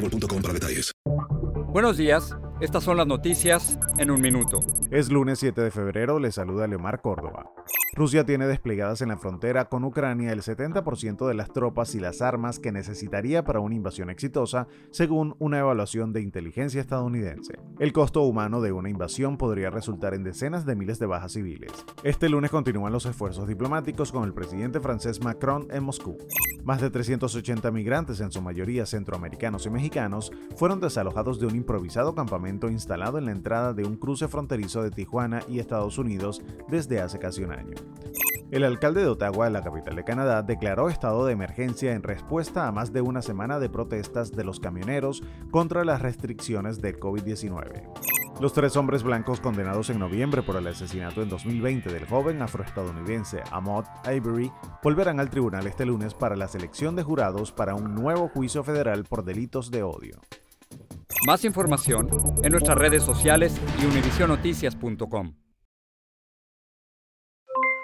boostmobile.com para detalles. Buenos días, estas son las noticias en un minuto. Es lunes 7 de febrero, le saluda Leomar Córdoba. Rusia tiene desplegadas en la frontera con Ucrania el 70% de las tropas y las armas que necesitaría para una invasión exitosa, según una evaluación de inteligencia estadounidense. El costo humano de una invasión podría resultar en decenas de miles de bajas civiles. Este lunes continúan los esfuerzos diplomáticos con el presidente francés Macron en Moscú. Más de 380 migrantes, en su mayoría centroamericanos y mexicanos, fueron desalojados de un improvisado campamento instalado en la entrada de un cruce fronterizo de Tijuana y Estados Unidos desde hace casi un año. El alcalde de Ottawa, la capital de Canadá, declaró estado de emergencia en respuesta a más de una semana de protestas de los camioneros contra las restricciones del COVID-19. Los tres hombres blancos condenados en noviembre por el asesinato en 2020 del joven afroestadounidense Ahmaud Avery volverán al tribunal este lunes para la selección de jurados para un nuevo juicio federal por delitos de odio. Más información en nuestras redes sociales y univisionoticias.com.